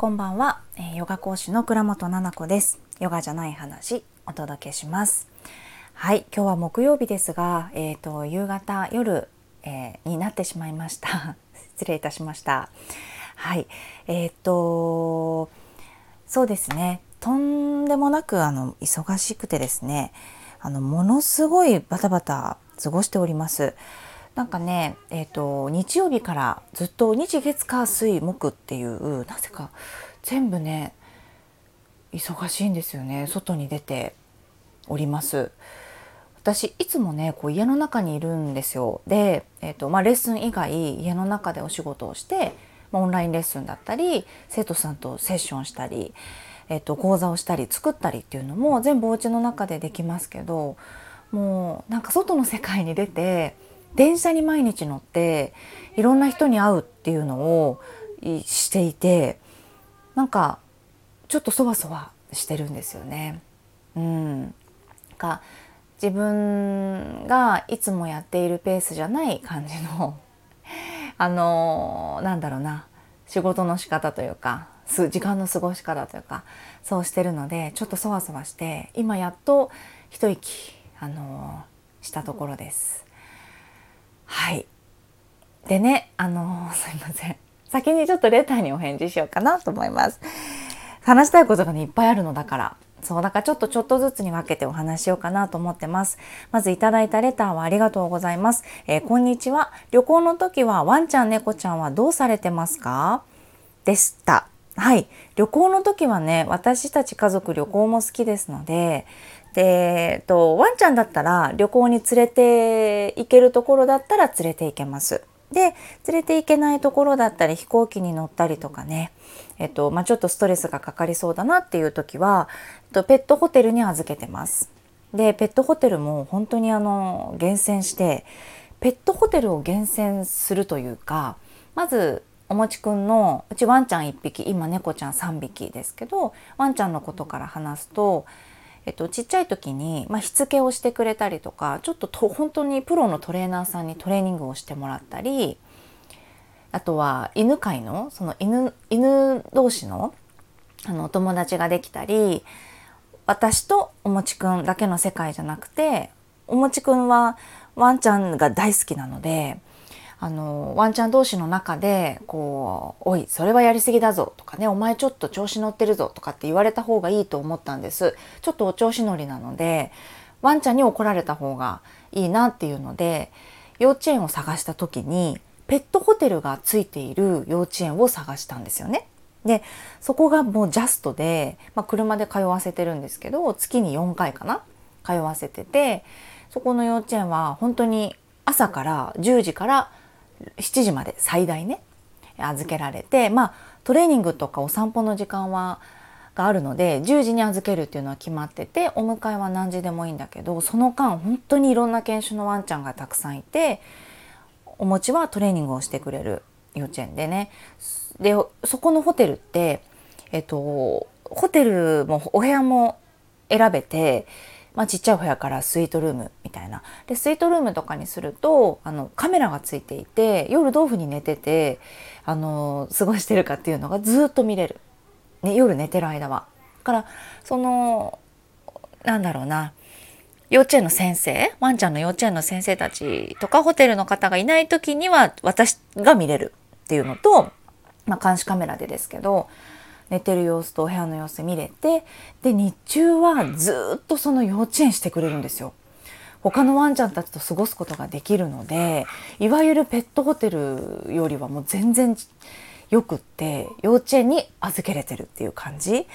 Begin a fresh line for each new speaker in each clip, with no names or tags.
こんばんは、えー、ヨガ講師の倉本々子です。ヨガじゃない話お届けします。はい今日は木曜日ですがえっ、ー、と夕方夜、えー、になってしまいました。失礼いたしました。はいえっ、とそうですね。とんでもなくあの忙しくてですねあのものすごいバタバタ過ごしております。なんかね、えーと、日曜日からずっと日月火水木っていうなぜか全部ね忙しいんですよね外に出ております。私いつもねこう家の中にいるんですよで、えーとまあ、レッスン以外家の中でお仕事をして、まあ、オンラインレッスンだったり生徒さんとセッションしたり、えーと講座をしたり作ったりっていうのも全部お家の中でできますけどもうなんか外の世界に出て電車に毎日乗っていろんな人に会うっていうのをしていてなんかちょっとそわそわしてるんですよね。うん、か自分がいつもやっているペースじゃない感じの あのなんだろうな仕事の仕方というか時間の過ごし方というかそうしてるのでちょっとそわそわして今やっと一息あのしたところです。はい。でねあの すいません。先にちょっとレターにお返事しようかなと思います。話したいことがねいっぱいあるのだから。そうだからちょっとちょっとずつに分けてお話しようかなと思ってます。まずいただいたレターはありがとうございます、えー、こんにちは。旅行の時はワンちゃん猫ちゃんはどうされてますか？でした。はい。旅行の時はね私たち家族旅行も好きですのでで、と、ワンちゃんだったら旅行に連れて行けるところだったら連れて行けます。で連れて行けないところだったり飛行機に乗ったりとかね、えっとまあ、ちょっとストレスがかかりそうだなっていう時は、えっと、ペットホテルに預けてます。でペットホテルも本当にあの厳選してペットホテルを厳選するというかまずおもちくんのうちワンちゃん1匹今猫ちゃん3匹ですけどワンちゃんのことから話すとえっと、ちっちゃい時に、まあ、しつけをしてくれたりとかちょっとと本当にプロのトレーナーさんにトレーニングをしてもらったりあとは犬飼のその犬犬同士のあのお友達ができたり私とおもちくんだけの世界じゃなくておもちくんはワンちゃんが大好きなのであのワンちゃん同士の中でこう「おいそれはやりすぎだぞ」とかね「お前ちょっと調子乗ってるぞ」とかって言われた方がいいと思ったんですちょっとお調子乗りなのでワンちゃんに怒られた方がいいなっていうので幼稚園を探した時にペットホテルがついている幼稚園を探したんですよね。でそこがもうジャストで、まあ、車で通わせてるんですけど月に4回かな通わせててそこの幼稚園は本当に朝から10時から7時まで最大ね預けられてまあトレーニングとかお散歩の時間はがあるので10時に預けるっていうのは決まっててお迎えは何時でもいいんだけどその間本当にいろんな犬種のワンちゃんがたくさんいてお餅はトレーニングをしてくれる幼稚園でね。でそこのホテルってえっとホテルもお部屋も選べてまあ、ちっちゃいお部屋からスイートルームみたいな。でスイートルームとかにするとあのカメラがついていて夜どういうふうに寝ててあの過ごしてるかっていうのがずっと見れる、ね、夜寝てる間は。だからそのなんだろうな。幼稚園の先生ワンちゃんの幼稚園の先生たちとかホテルの方がいない時には私が見れるっていうのと、まあ、監視カメラでですけど寝てる様子とお部屋の様子見れてで日中はずっとその幼稚園してくれるんですよ。他のワンちゃんたちと過ごすことができるのでいわゆるペットホテルよりはもう全然よくって幼稚園に預けれてるっていう感じ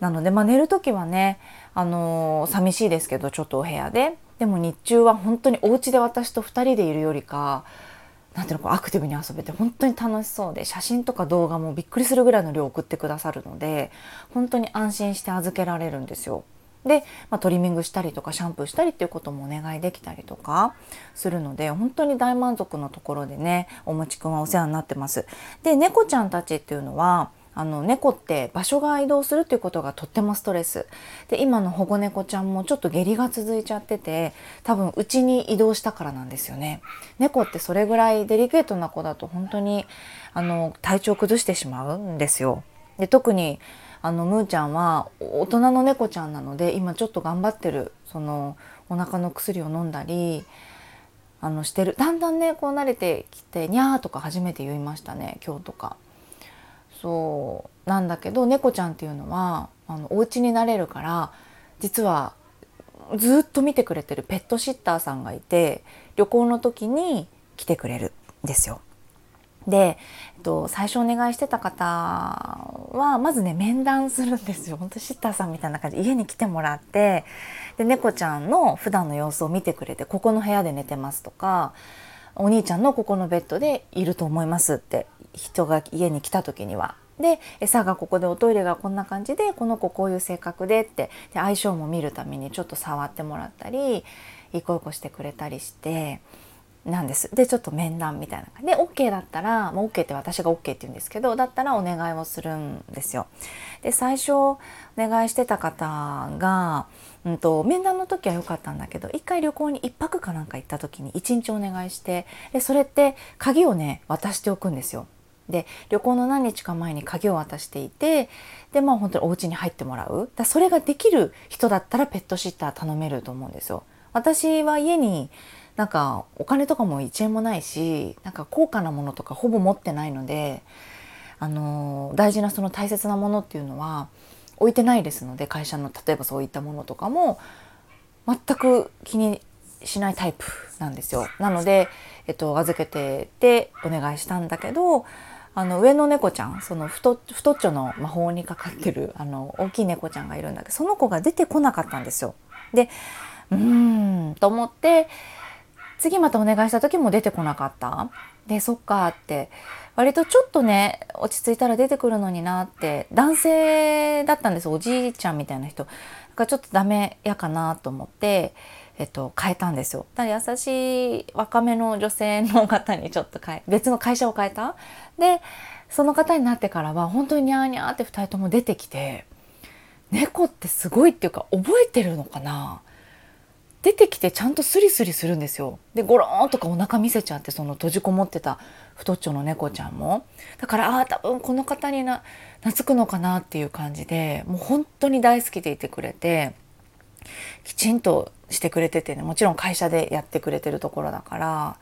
なので、まあ、寝る時はね、あのー、寂しいですけどちょっとお部屋ででも日中は本当にお家で私と2人でいるよりかなんていうのこうアクティブに遊べて本当に楽しそうで写真とか動画もびっくりするぐらいの量送ってくださるので本当に安心して預けられるんですよ。で、まあ、トリミングしたりとかシャンプーしたりっていうこともお願いできたりとかするので本当に大満足のところでねおもちくんはお世話になってます。で猫ちゃんたちっていうのはあの猫って場所が移動するっていうことがとってもストレス。で今の保護猫ちゃんもちょっと下痢が続いちゃってて多分うちに移動したからなんですよね。猫ってそれぐらいデリケートな子だと本当にあの体調崩してしまうんですよ。で特にあのむーちゃんは大人の猫ちゃんなので今ちょっと頑張ってるそのお腹の薬を飲んだりあのしてる。だんだんねこう慣れてきて「にゃー」とか初めて言いましたね今日とか。そうなんだけど猫ちゃんっていうのはあのお家になれるから実はずっと見てくれてるペットシッターさんがいて旅行の時に来てくれるんですよ。で、えっと、最初お願いしてた方はまずね面談するんですよ本当シッターさんみたいな感じで家に来てもらってで猫ちゃんの普段の様子を見てくれてここの部屋で寝てますとかお兄ちゃんのここのベッドでいると思いますって人が家に来た時には。で餌がここでおトイレがこんな感じでこの子こういう性格でってで相性も見るためにちょっと触ってもらったりいこいこしてくれたりしてなんです。でちょっと面談みたいな感じで OK だったらもう OK って私が OK って言うんですけどだったらお願いをするんですよ。で最初お願いしてた方が、うんと、面談の時は良かったんだけど一回旅行に1泊かなんか行った時に1日お願いしてでそれって鍵をね渡しておくんですよ。で旅行の何日か前に鍵を渡していてでまあ本当にお家に入ってもらうだそれができる人だったらペットシッター頼めると思うんですよ。私は家になんかお金とかも1円もないしなんか高価なものとかほぼ持ってないのであの大事なその大切なものっていうのは置いてないですので会社の例えばそういったものとかも全く気にしないタイプなんですよ。なので、えっと、預けててお願いしたんだけどあの上の猫ちゃんその太太っちょの魔法にかかってるあの大きい猫ちゃんがいるんだけどその子が出てこなかったんですよ。でうーんと思って次またお願いした時も出てこなかった。でそっかって。割とちょっとね落ち着いたら出てくるのになって。男性だったんですおじいちゃんみたいな人。がちょっとダメやかなと思って、えっと、変えたんですよ。だから優しい若めの女性の方にちょっと変え別の会社を変えたでその方になってからは本当にニャーニャーって2人とも出てきて猫ってすごいっていうか覚えてるのかな？出てきてちゃんとスリスリするんですよ。でゴローンとかお腹見せちゃってその閉じこもってた太っちょの猫ちゃんもだからああ多分この方にな懐くのかなっていう感じでもう本当に大好きでいてくれてきちんとしてくれててねもちろん会社でやってくれてるところだから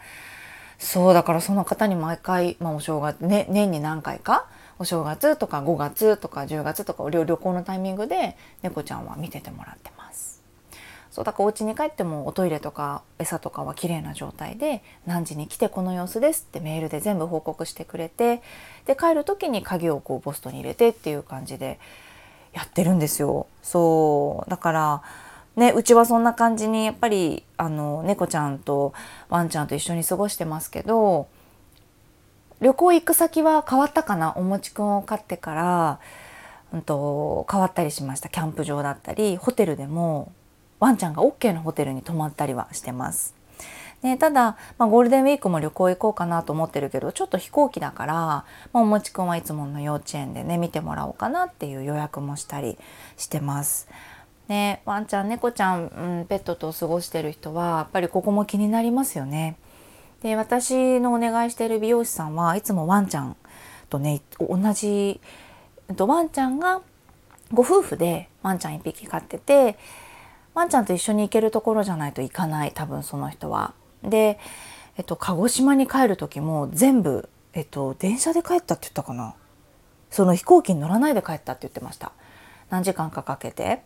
そうだからその方に毎回、まあ、お正月、ね、年に何回かお正月とか5月とか10月とか旅行のタイミングで猫ちゃんは見ててもらってます。そうだからお家に帰ってもおトイレとか餌とかは綺麗な状態で何時に来てこの様子ですってメールで全部報告してくれてで帰る時に鍵をこうポストに入れてっていう感じでやってるんですよ。そうだからね、うちはそんな感じにやっぱりあの猫ちゃんとワンちゃんと一緒に過ごしてますけど旅行行く先は変わったかなおもちくんを飼ってから、うんと変わったりしましたキャンプ場だったりホテルでもワンちゃんが OK のホテルに泊まったりはしてます。ね、ただ、まあ、ゴールデンウィークも旅行行こうかなと思ってるけどちょっと飛行機だから、まあ、おもちくんはいつもの幼稚園でね見てもらおうかなっていう予約もしたりしてます。ね、ワンちゃん猫ちゃん、うん、ペットと過ごしてる人はやっぱりここも気になりますよね。で私のお願いしてる美容師さんはいつもワンちゃんとね同じワンちゃんがご夫婦でワンちゃん1匹飼っててワンちゃんと一緒に行けるところじゃないと行かない多分その人は。で、えっと、鹿児島に帰る時も全部、えっと、電車で帰ったって言ったかなその飛行機に乗らないで帰ったって言ってました何時間かかけて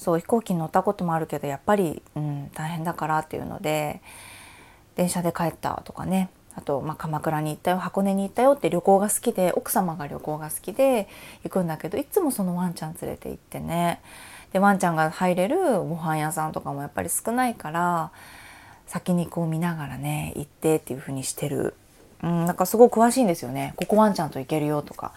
そう飛行機に乗ったこともあるけどやっぱり、うん、大変だからっていうので電車で帰ったとかね。あと、まあ、鎌倉に行ったよ箱根に行ったよって旅行が好きで奥様が旅行が好きで行くんだけどいつもそのワンちゃん連れて行ってね。でワンちゃんが入れるご飯屋さんとかもやっぱり少ないから先にこう見ながらね行ってっていう風にしてる、うん、なんかすごい詳しいんですよね。ここワンちゃんと行けるよとか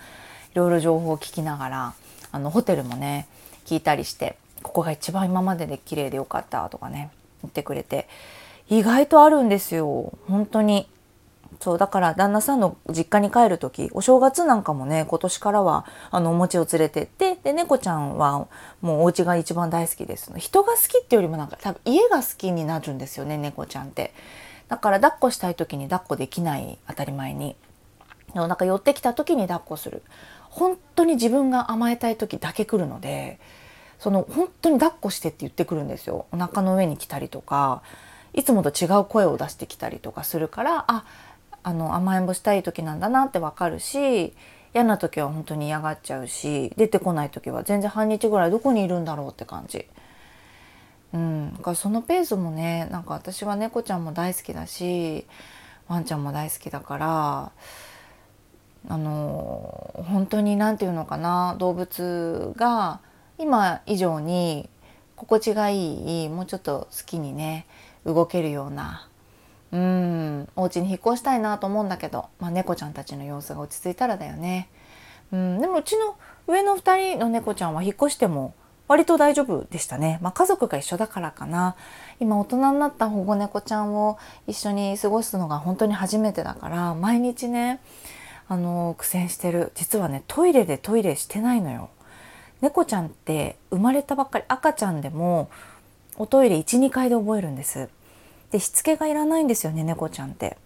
いろいろ情報を聞きながらあのホテルもね聞いたりして。ここが一番今までで綺麗でよかったとかね言ってくれて意外とあるんですよ。本当に。そうだから旦那さんの実家に帰る時お正月なんかもね今年からはあのお餅を連れてってで猫ちゃんはもうお家が一番大好きです。人が好きっていうよりもなんか多分家が好きになるんですよね猫ちゃんって。だから抱っこしたい時に抱っこできない当たり前に。なんか寄ってきた時に抱っこする。本当に自分が甘えたい時だけ来るのでその本当に抱っこしてって言ってくるんですよお腹の上に来たりとかいつもと違う声を出してきたりとかするからああの甘えん坊したい時なんだなってわかるし嫌な時は本当に嫌がっちゃうし出てこない時は全然半日ぐらいどこにいるんだろうって感じ。うん、だからそのペースもねなんか私は猫ちゃんも大好きだしワンちゃんも大好きだからあの本当に何て言うのかな動物が今以上に心地がいいもうちょっと好きにね動けるようなうんお家に引っ越したいなと思うんだけど、まあ、猫ちゃんたちの様子が落ち着いたらだよね。うんでもうちの上の2人の猫ちゃんは引っ越しても割と大丈夫でしたね。まあ、家族が一緒だからかな。今大人になった保護猫ちゃんを一緒に過ごすのが本当に初めてだから毎日ねあの苦戦してる実はねトイレでトイレしてないのよ。猫ちゃんって生まれたばっかり赤ちゃんでもおトイレ12回で覚えるんです。でしつけがいらないんですよね猫ちゃんって。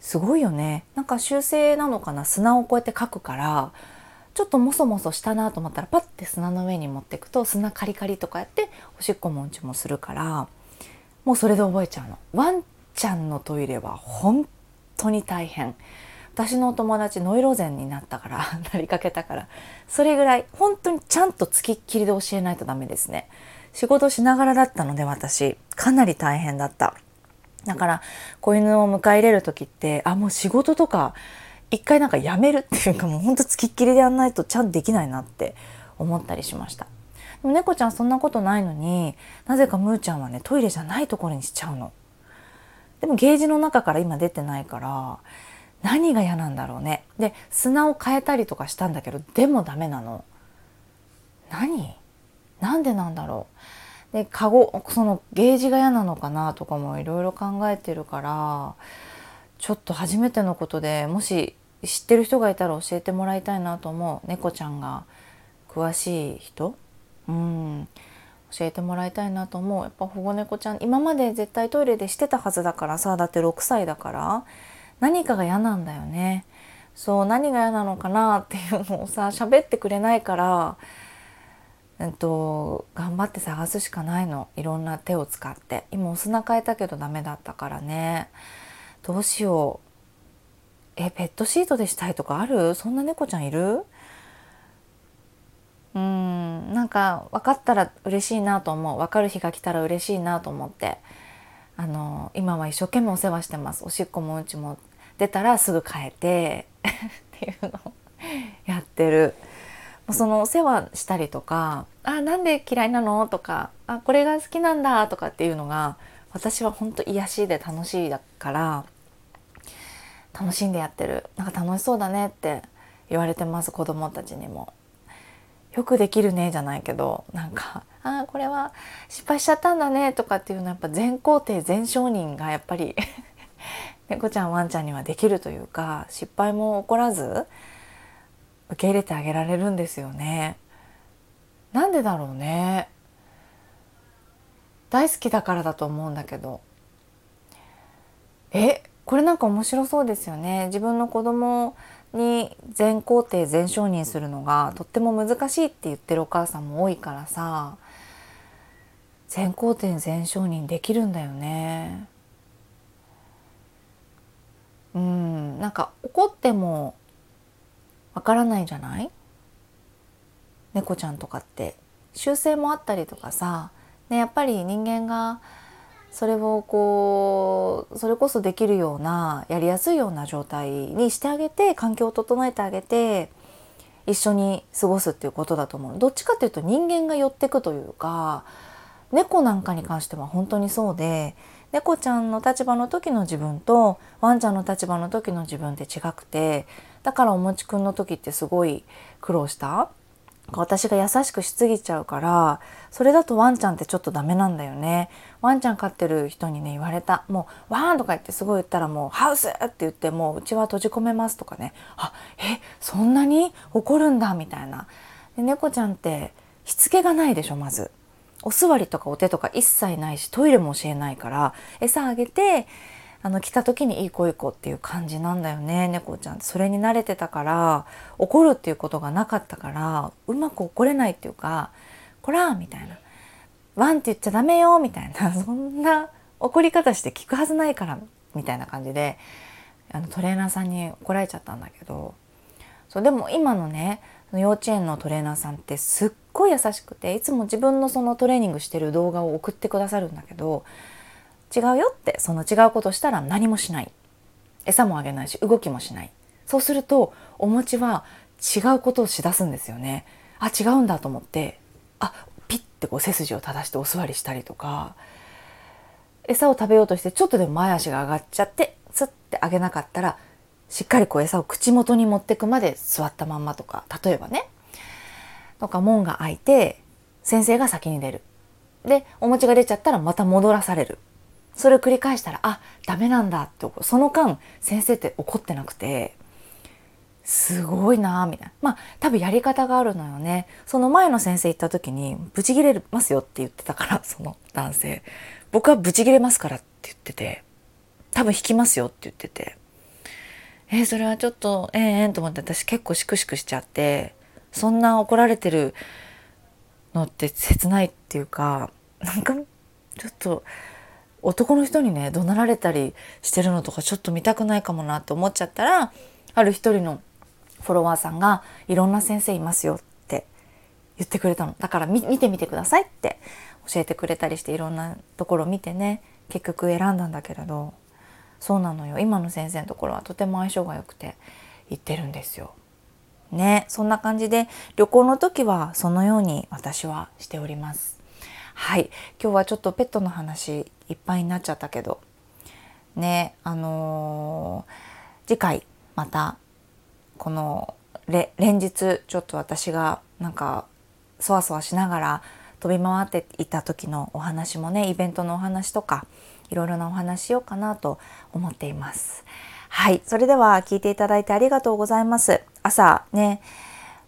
すごいよね。なんか習性なのかな？砂をこうやってかくからちょっともそもそしたなと思ったらパッて砂の上に持っていくと砂カリカリとかやっておしっこもんちもするからもうそれで覚えちゃうの。ワンちゃんのトイレは本当に大変。私のお友達ノイローゼンになったから なりかけたから。それぐらい本当にちゃんとつきっきりで教えないとダメですね。仕事しながらだったので私かなり大変だった。だから子犬を迎え入れる時ってあもう仕事とか一回なんかやめる っていうかもうほんとつきっきりでやんないとちゃんとできないなって思ったりしました。でも猫ちゃんそんなことないのになぜかむーちゃんはねトイレじゃないところにしちゃうの。でもゲージの中から今出てないから何が嫌なんだろうね。で砂を変えたりとかしたんだけどでもダメなの。何？なんでなんだろう。でカゴそのゲージが嫌なのかなとかもいろいろ考えてるからちょっと初めてのことでもし知ってる人がいたら教えてもらいたいなと思う。猫ちゃんが詳しい人？うん。教えてもらいたいなと思う。やっぱ保護猫ちゃん今まで絶対トイレでしてたはずだからさだって6歳だから何かが嫌なんだよね。そう何が嫌なのかなっていうのをさ喋ってくれないからえっと、頑張って探すしかないの。いろんな手を使って。今お砂変えたけどダメだったからね。どうしよう。えペットシートでしたいとかある？そんな猫ちゃんいる？うんなんか分かったら嬉しいなと思う。分かる日が来たら嬉しいなと思って。あの今は一生懸命お世話してます。おしっこもうんちも出たらすぐ変えてっていうのをやってる。そのお世話したりとか「あなんで嫌いなの?」とか「あこれが好きなんだ」とかっていうのが私は本当癒しで楽しいだから楽しんでやってるなんか楽しそうだねって言われてます子供たちにも。よくできるねじゃないけどなんか「あこれは失敗しちゃったんだね」とかっていうのはやっぱ全肯定全承認がやっぱり猫ちゃんワンちゃんにはできるというか失敗も起こらず受け入れてあげられるんですよね。なんでだろうね。大好きだからだと思うんだけど。え、これなんか面白そうですよね。自分の子供に全肯定全承認するのがとっても難しいって言ってるお母さんも多いからさ全肯定全承認できるんだよね。うん。なんか怒ってもわからないじゃない？猫ちゃんとかって。習性もあったりとかさ、ね、やっぱり人間がそれをこうそれこそできるようなやりやすいような状態にしてあげて環境を整えてあげて一緒に過ごすっていうことだと思う。どっちかっていうと人間が寄ってくというか猫なんかに関しては本当にそうで猫ちゃんの立場の時の自分とワンちゃんの立場の時の自分って違くてだからおもちくんの時ってすごい苦労した？私が優しくしすぎちゃうからそれだとワンちゃんってちょっとダメなんだよね。ワンちゃん飼ってる人にね言われた。もうワンとか言ってすごい言ったらもうハウスって言ってもううちは閉じ込めますとかね。あえそんなに怒るんだみたいな。で猫ちゃんってしつけがないでしょまず。お座りとかお手とか一切ないしトイレも教えないから餌あげてあの来た時にいい子いい子っていう感じなんだよね猫ちゃんそれに慣れてたから怒るっていうことがなかったからうまく怒れないっていうか「こら!」みたいな「ワンって言っちゃダメよ」みたいな。そんな怒り方して聞くはずないからみたいな感じであのトレーナーさんに怒られちゃったんだけど。そうでも今のね幼稚園のトレーナーさんってすっごい優しくていつも自分のそのトレーニングしてる動画を送ってくださるんだけど違うよってその違うことしたら何もしない。餌もあげないし動きもしない。そうするとお餅は違うことをしだすんですよね。あ違うんだと思ってあピッてこう背筋を正してお座りしたりとか餌を食べようとしてちょっとでも前足が上がっちゃってスッてあげなかったらしっかりこう餌を口元に持ってくまで座ったまんまとか例えばね。とか門が開いて先生が先に出る。でお餅が出ちゃったらまた戻らされる。それを繰り返したらあダメなんだってその間先生って怒ってなくてすごいなみたいな。まあ多分やり方があるのよね。その前の先生行った時にブチギレますよって言ってたから その男性。僕はブチギレますからって言ってて多分引きますよって言ってて。えー、それはちょっとええー、えー、と思って私結構シクシクしちゃってそんな怒られてるのって切ないっていうかなんかちょっと男の人にね怒鳴られたりしてるのとかちょっと見たくないかもなって思っちゃったらある一人のフォロワーさんが「いろんな先生いますよ」って言ってくれたの。だから見てみてくださいって教えてくれたりしていろんなところ見てね結局選んだんだけれど。そうなのよ。今の先生のところはとても相性が良くて行ってるんですよ。ね。そんな感じで旅行の時はそのように私はしております。はい。今日はちょっとペットの話いっぱいになっちゃったけど。ね。あのー、次回またこの連日ちょっと私がなんかそわそわしながら飛び回っていた時のお話もねイベントのお話とかいろいろなお話しようかなと思っています。はい、それでは聞いていただいてありがとうございます。朝ね、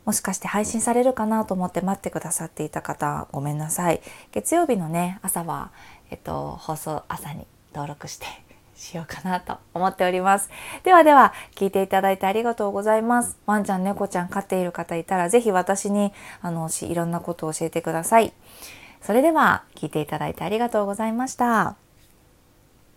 もしかして配信されるかなと思って待ってくださっていた方ごめんなさい。月曜日のね朝はえっと放送朝に登録してしようかなと思っております。ではでは聞いていただいてありがとうございます。ワンちゃん猫ちゃん飼っている方いたら是非私にあのいろんなことを教えてください。それでは聞いていただいてありがとうございました。